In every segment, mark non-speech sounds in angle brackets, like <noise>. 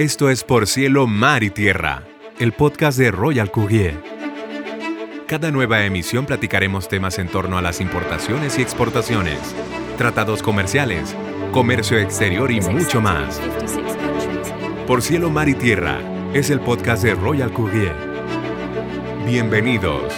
Esto es Por Cielo, Mar y Tierra, el podcast de Royal Courier. Cada nueva emisión platicaremos temas en torno a las importaciones y exportaciones, tratados comerciales, comercio exterior y mucho más. Por Cielo, Mar y Tierra es el podcast de Royal Courier. Bienvenidos.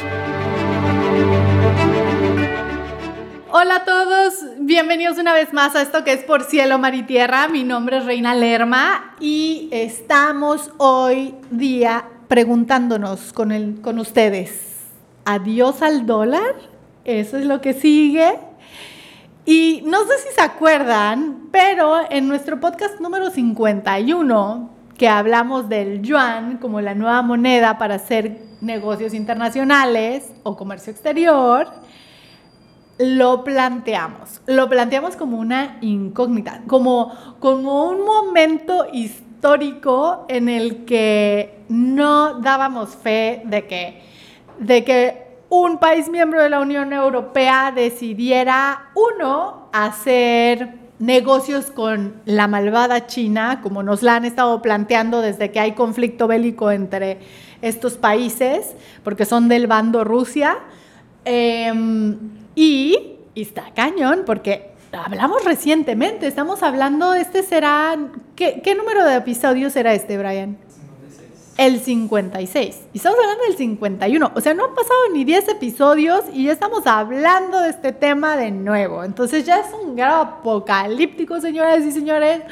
Bienvenidos una vez más a esto que es Por Cielo, Mar y Tierra. Mi nombre es Reina Lerma y estamos hoy día preguntándonos con, el, con ustedes, ¿adiós al dólar? Eso es lo que sigue. Y no sé si se acuerdan, pero en nuestro podcast número 51, que hablamos del yuan como la nueva moneda para hacer negocios internacionales o comercio exterior, lo planteamos. Lo planteamos como una incógnita, como, como un momento histórico en el que no dábamos fe de que, de que un país miembro de la Unión Europea decidiera, uno, hacer negocios con la malvada China, como nos la han estado planteando desde que hay conflicto bélico entre estos países, porque son del bando Rusia. Em, y, está cañón, porque hablamos recientemente, estamos hablando, este será, ¿qué, ¿qué, número de episodios será este, Brian? 56. El 56. Y estamos hablando del 51. O sea, no han pasado ni 10 episodios y ya estamos hablando de este tema de nuevo. Entonces ya es un grado apocalíptico, señoras y señores,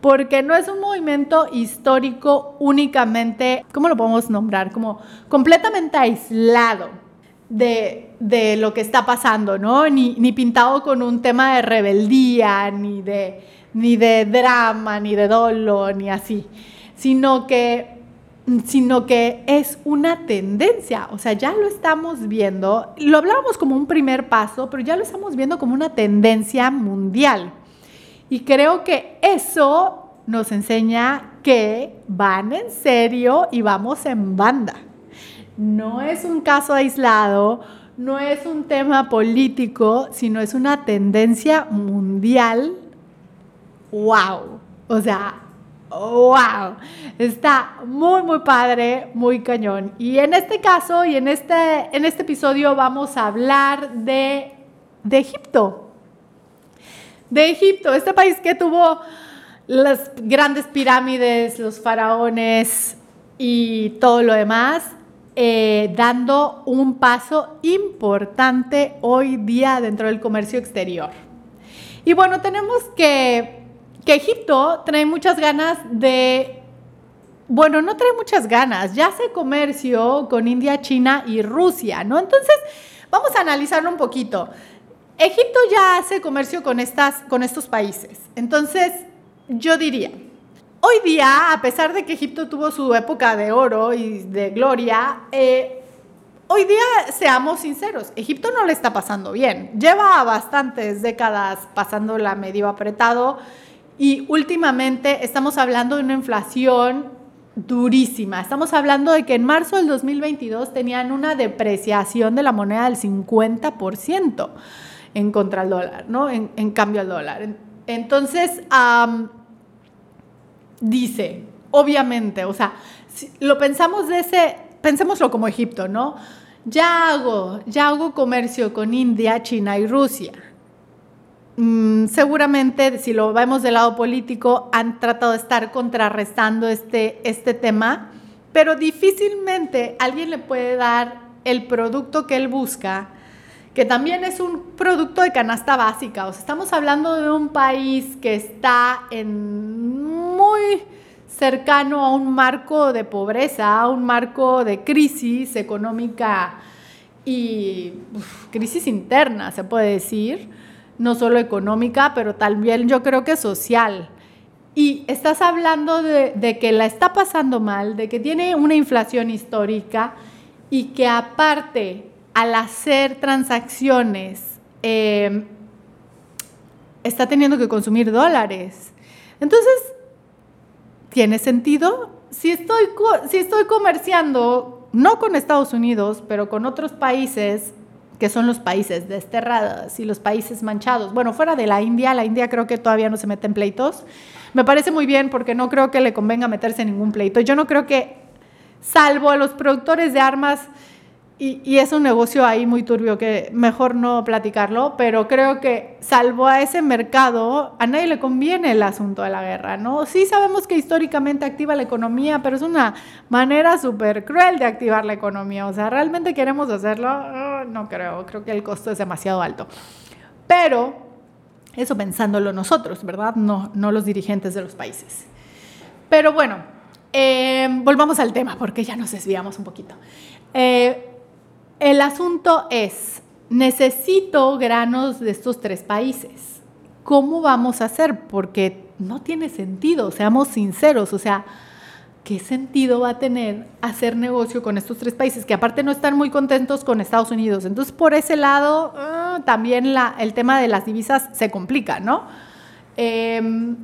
porque no es un movimiento histórico únicamente, ¿cómo lo podemos nombrar? Como completamente aislado de, lo que está pasando, ¿no? Ni, pintado con un tema de rebeldía, ni de, ni de drama, ni de dolor, ni así, sino que, sino que es una tendencia, o sea, ya lo estamos viendo, lo hablábamos como un primer paso, pero ya lo estamos viendo como una tendencia mundial. Y creo que eso nos enseña que van en serio y vamos en banda no es un caso aislado, no es un tema político, sino es una tendencia mundial. ¡Wow! O sea, ¡wow! Está muy, muy padre, muy cañón. Y en este caso y en este, en este episodio vamos a hablar de, de Egipto. De Egipto, este país que tuvo las grandes pirámides, los faraones y todo lo demás eh, dando un paso importante hoy día dentro del comercio exterior. Y bueno, tenemos que, que Egipto trae muchas ganas de, bueno, no trae muchas ganas, ya hace comercio con India, China y Rusia, ¿no? Entonces, vamos a analizarlo un poquito. Egipto ya hace comercio con, estas, con estos países. Entonces, yo diría, Hoy día, a pesar de que Egipto tuvo su época de oro y de gloria, eh, hoy día, seamos sinceros, Egipto no le está pasando bien. Lleva bastantes décadas pasándola medio apretado y últimamente estamos hablando de una inflación durísima. Estamos hablando de que en marzo del 2022 tenían una depreciación de la moneda del 50% en contra del dólar, ¿no? En, cambio al dólar. Entonces, dice, obviamente, o sea, lo pensamos de ese, pensémoslo como Egipto, ¿no? Ya hago, ya hago comercio con India, China y Rusia. Mm, seguramente, si lo vemos del lado político, han tratado de estar contrarrestando este, este tema, pero difícilmente alguien le puede dar el producto que él busca que también es un producto de canasta básica. Estamos hablando de un país que está en muy cercano a un marco de pobreza, a un marco de crisis económica y crisis interna, se puede decir, no solo económica, pero también yo creo que social. Y estás hablando de, de que la está pasando mal, de que tiene una inflación histórica y que aparte al hacer transacciones em, está teniendo que consumir dólares. Entonces, ¿tiene sentido? Si estoy, si estoy comerciando, no con Estados Unidos, pero con otros países que son los países desterrados y los países manchados. Bueno, fuera de la India, la India creo que todavía no se mete en pleitos. Me parece muy bien porque no creo que le convenga meterse en ningún pleito. Yo no creo que, salvo a los productores de armas, y, es un negocio ahí muy turbio que mejor no platicarlo, pero creo que salvo a ese mercado, a nadie le conviene el asunto de la guerra, ¿no? Sí sabemos que históricamente activa la economía, pero es una manera súper cruel de activar la economía. O sea, ¿realmente queremos hacerlo? Oh, no creo, creo que el costo es demasiado alto. Pero eso pensándolo nosotros, ¿verdad? No, no los dirigentes de los países. Pero bueno, eh, volvamos al tema porque ya nos desviamos un poquito. Eh, el asunto es, necesito granos de estos tres países. ¿Cómo vamos a hacer? Porque no tiene sentido, seamos sinceros, o sea, ¿qué sentido va a tener hacer negocio con estos tres países que aparte no están muy contentos con Estados Unidos? Entonces, por ese lado, ah, también el tema de las divisas se complica, ¿no? Em,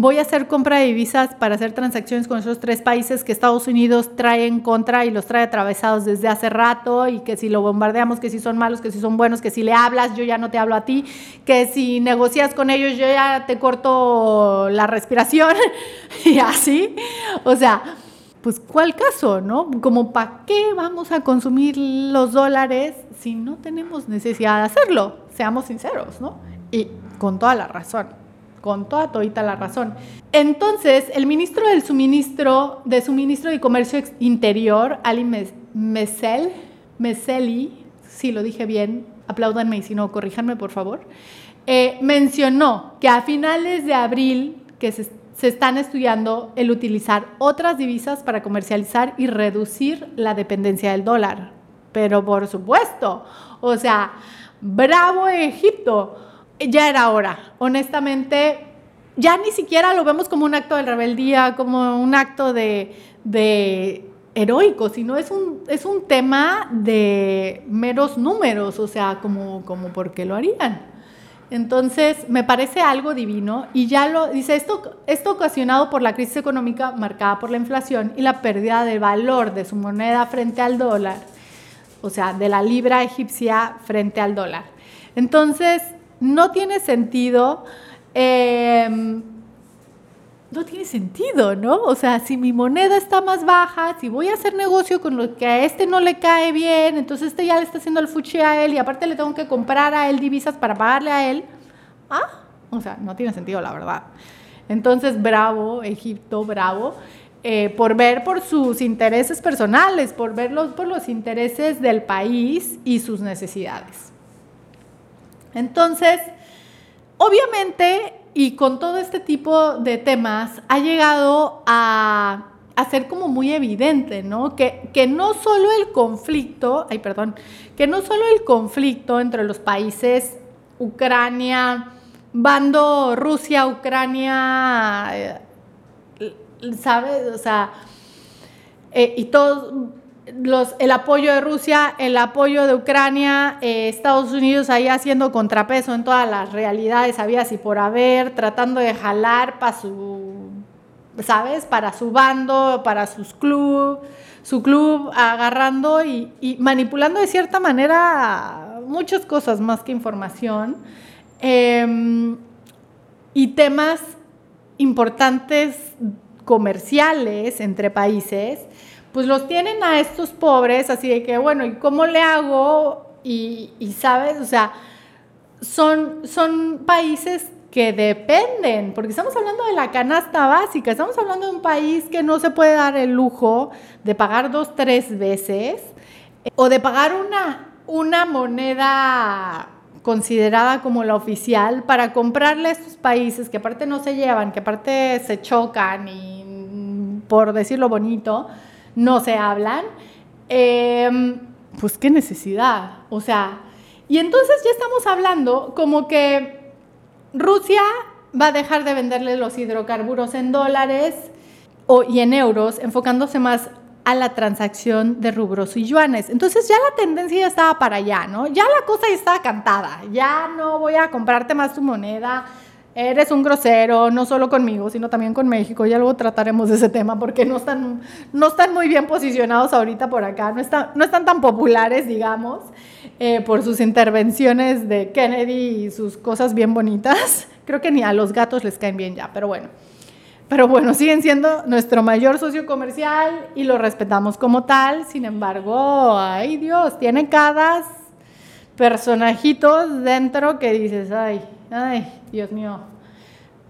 voy a hacer compra de divisas para hacer transacciones con esos tres países que Estados Unidos trae en contra y los trae atravesados desde hace rato y que si lo bombardeamos, que si son malos, que si son buenos, que si le hablas, yo ya no te hablo a ti, que si negocias con ellos, yo ya te corto la respiración <laughs> y así. O sea, pues ¿cuál caso, no? Como ¿para qué vamos a consumir los dólares si no tenemos necesidad de hacerlo? Seamos sinceros, ¿no? Y con toda la razón con toda todita la razón. Entonces, el ministro del suministro, de suministro y comercio interior, Ali Mesel, Meseli, si lo dije bien, apláudanme y si no, corríjanme por favor, eh, mencionó que a finales de abril que se, se están estudiando el utilizar otras divisas para comercializar y reducir la dependencia del dólar. Pero por supuesto, o sea, bravo Egipto ya era hora. Honestamente, ya ni siquiera lo vemos como un acto de rebeldía, como un acto de, heroico, sino es un, es un tema de meros números, o sea, como, como por qué lo harían. Entonces, me parece algo divino y ya lo dice, esto, esto ocasionado por la crisis económica marcada por la inflación y la pérdida de valor de su moneda frente al dólar, o sea, de la libra egipcia frente al dólar. Entonces, no tiene sentido. Em, no tiene sentido, ¿no? O sea, si mi moneda está más baja, si voy a hacer negocio con lo que a este no le cae bien, entonces este ya le está haciendo el fuchi a él y aparte le tengo que comprar a él divisas para pagarle a él. Ah, o sea, no tiene sentido, la verdad. Entonces, bravo, Egipto, bravo, eh, por ver por sus intereses personales, por ver por los intereses del país y sus necesidades. Entonces, obviamente, y con todo este tipo de temas, ha llegado a, ser como muy evidente, ¿no? Que, que no solo el conflicto, ay, perdón, que no solo el conflicto entre los países Ucrania, bando Rusia, Ucrania, eh, ¿sabes? O sea, eh, y todos el apoyo de Rusia, el apoyo de Ucrania, eh, Estados Unidos ahí haciendo contrapeso en todas las realidades, había y por haber, tratando de jalar para su, ¿sabes? Para su bando, para sus club, su club, agarrando y, manipulando de cierta manera muchas cosas más que información. Em, y temas importantes comerciales entre países pues los tienen a estos pobres, así de que, bueno, ¿y cómo le hago? Y, sabes, o sea, son, son países que dependen, porque estamos hablando de la canasta básica, estamos hablando de un país que no se puede dar el lujo de pagar dos, tres veces, o de pagar una, una moneda considerada como la oficial para comprarle a estos países que aparte no se llevan, que aparte se chocan y por decirlo bonito, no se hablan, em, pues qué necesidad. O sea, y entonces ya estamos hablando como que Rusia va a dejar de venderle los hidrocarburos en dólares o, y en euros, enfocándose más a la transacción de rubros y yuanes. Entonces ya la tendencia ya estaba para allá, ¿no? Ya la cosa ya estaba cantada, ya no voy a comprarte más tu moneda, eres un grosero, no solo conmigo, sino también con México. Ya luego trataremos de ese tema porque no están, no están muy bien posicionados ahorita por acá, no, están, no están tan populares, digamos, eh, por sus intervenciones de Kennedy y sus cosas bien bonitas. <laughs> Creo que ni a los gatos les caen bien ya, pero bueno. Pero bueno, siguen siendo nuestro mayor socio comercial y lo respetamos como tal. Sin embargo, ay Dios, tiene cada personajitos dentro que dices, ay, ay, Dios mío,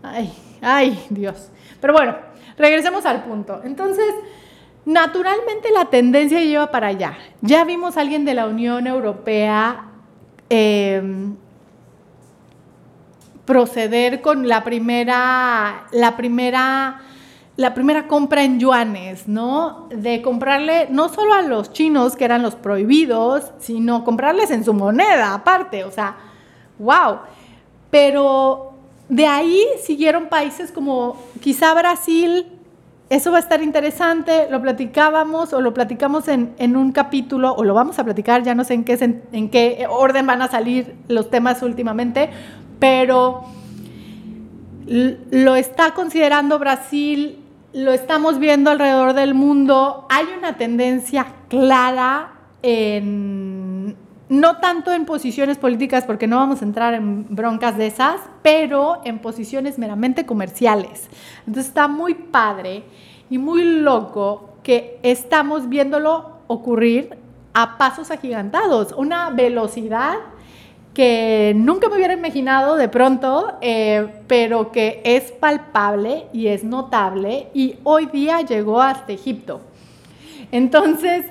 ay, ay, Dios. Pero bueno, regresemos al punto. Entonces, naturalmente la tendencia lleva para allá. Ya vimos a alguien de la Unión Europea em, proceder con la primera, la primera la primera compra en yuanes, ¿no? De comprarle no solo a los chinos, que eran los prohibidos, sino comprarles en su moneda aparte, o sea, wow. Pero de ahí siguieron países como quizá Brasil, eso va a estar interesante, lo platicábamos o lo platicamos en, un capítulo, o lo vamos a platicar, ya no sé en qué, en qué orden van a salir los temas últimamente, pero lo está considerando Brasil lo estamos viendo alrededor del mundo, hay una tendencia clara en, no tanto en posiciones políticas, porque no vamos a entrar en broncas de esas, pero en posiciones meramente comerciales. Entonces está muy padre y muy loco que estamos viéndolo ocurrir a pasos agigantados, una velocidad que nunca me hubiera imaginado de pronto, eh, pero que es palpable y es notable y hoy día llegó hasta Egipto. Entonces,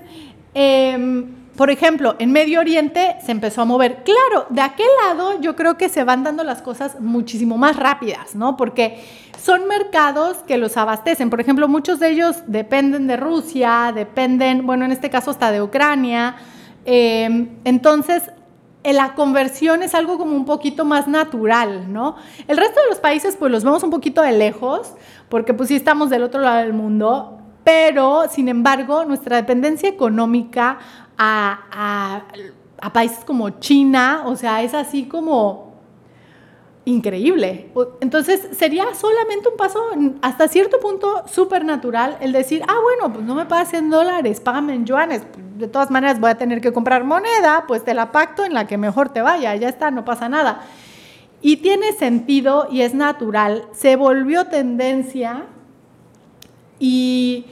em, por ejemplo, en Medio Oriente se empezó a mover. Claro, de aquel lado yo creo que se van dando las cosas muchísimo más rápidas, ¿no? Porque son mercados que los abastecen. Por ejemplo, muchos de ellos dependen de Rusia, dependen, bueno, en este caso hasta de Ucrania. Em, entonces, la conversión es algo como un poquito más natural, ¿no? El resto de los países pues los vemos un poquito de lejos, porque pues sí estamos del otro lado del mundo, pero sin embargo nuestra dependencia económica a, a países como China, o sea, es así como increíble. Entonces sería solamente un paso hasta cierto punto súper natural el decir, ah, bueno, pues no me pagas en dólares, págame en yuanes. De todas maneras voy a tener que comprar moneda, pues te la pacto en la que mejor te vaya, ya está, no pasa nada. Y tiene sentido y es natural. Se volvió tendencia y,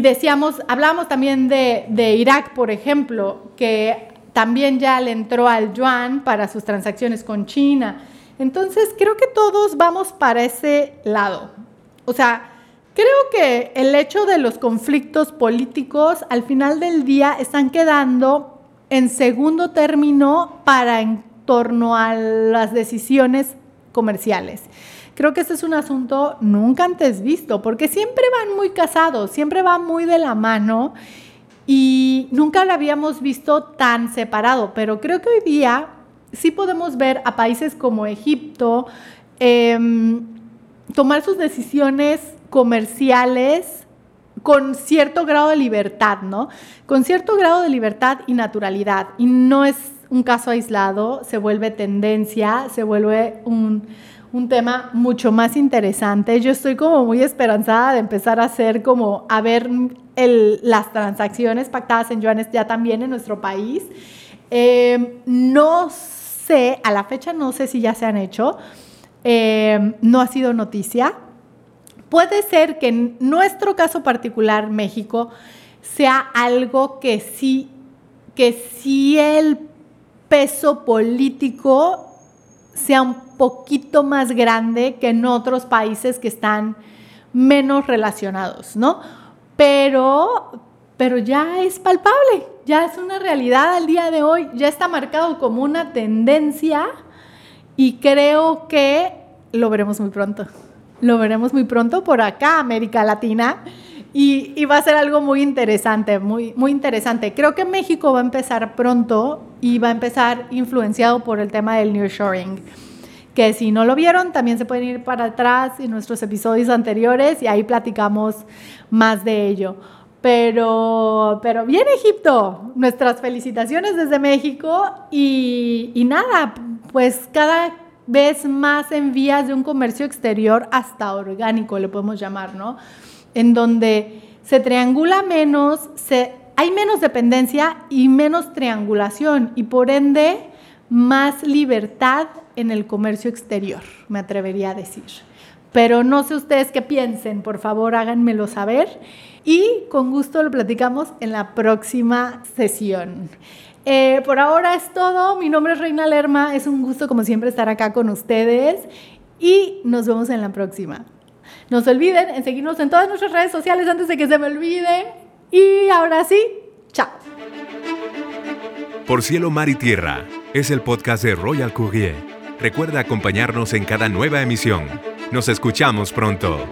decíamos, hablamos también de, de Irak, por ejemplo, que también ya le entró al yuan para sus transacciones con China entonces, creo que todos vamos para ese lado. O sea, creo que el hecho de los conflictos políticos al final del día están quedando en segundo término para en torno a las decisiones comerciales. Creo que este es un asunto nunca antes visto, porque siempre van muy casados, siempre van muy de la mano y nunca lo habíamos visto tan separado, pero creo que hoy día sí podemos ver a países como Egipto em, tomar sus decisiones comerciales con cierto grado de libertad, ¿no? Con cierto grado de libertad y naturalidad. Y no es un caso aislado, se vuelve tendencia, se vuelve un, tema mucho más interesante. Yo estoy como muy esperanzada de empezar a hacer como, a ver las transacciones pactadas en yuanes ya también en nuestro país. Eh, no sé, a la fecha no sé si ya se han hecho, eh, no ha sido noticia. Puede ser que en nuestro caso particular, México, sea algo que sí, que sí el peso político sea un poquito más grande que en otros países que están menos relacionados, ¿no? Pero, pero ya es palpable, ya es una realidad al día de hoy, ya está marcado como una tendencia y creo que lo veremos muy pronto. Lo veremos muy pronto por acá, América Latina. Y, va a ser algo muy interesante, muy, muy interesante. Creo que México va a empezar pronto y va a empezar influenciado por el tema del nearshoring. Que si no lo vieron, también se pueden ir para atrás en nuestros episodios anteriores y ahí platicamos más de ello. Pero, pero bien Egipto, nuestras felicitaciones desde México y, nada, pues cada vez más en vías de un comercio exterior hasta orgánico, le podemos llamar, ¿no? En donde se triangula menos, hay menos dependencia y menos triangulación y por ende más libertad en el comercio exterior, me atrevería a decir. Pero no sé ustedes qué piensen, por favor háganmelo saber y con gusto lo platicamos en la próxima sesión. Eh, por ahora es todo. Mi nombre es Reina Lerma. Es un gusto, como siempre, estar acá con ustedes. Y nos vemos en la próxima. No se olviden en seguirnos en todas nuestras redes sociales antes de que se me olvide. Y ahora sí, chao. Por cielo, mar y tierra es el podcast de Royal Courier. Recuerda acompañarnos en cada nueva emisión. Nos escuchamos pronto.